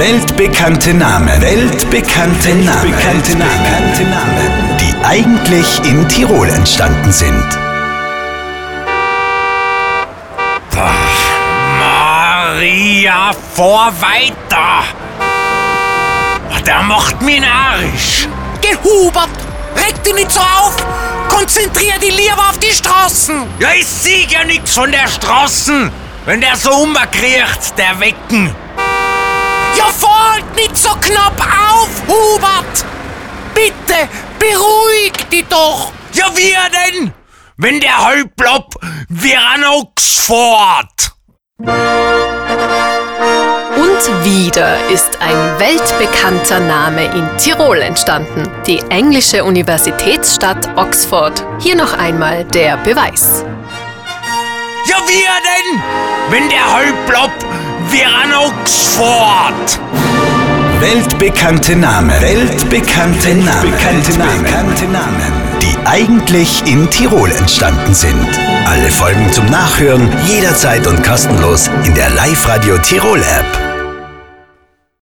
Weltbekannte Namen. Weltbekannte Namen. Weltbekannte Namen. Die eigentlich in Tirol entstanden sind. Maria, vor weiter! Der macht mich narrisch. Geh, Hubert, reg dich nicht so auf! Konzentrier dich lieber auf die Straßen! Ja, ich sehe ja nix von der Straßen. Wenn der so umkriegt, der Wecken. So knapp auf, Hubert! Bitte, beruhig dich doch! Ja, wie denn? Wenn der Halblob wie an Oxford. Und wieder ist ein weltbekannter Name in Tirol entstanden. Die englische Universitätsstadt Oxford. Hier noch einmal der Beweis. Ja, wie denn? Wenn der Halblob wie an Oxford. Weltbekannte Namen. Weltbekannte Namen. Weltbekannte Namen. Die eigentlich in Tirol entstanden sind. Alle Folgen zum Nachhören jederzeit und kostenlos in der Live-Radio Tirol App.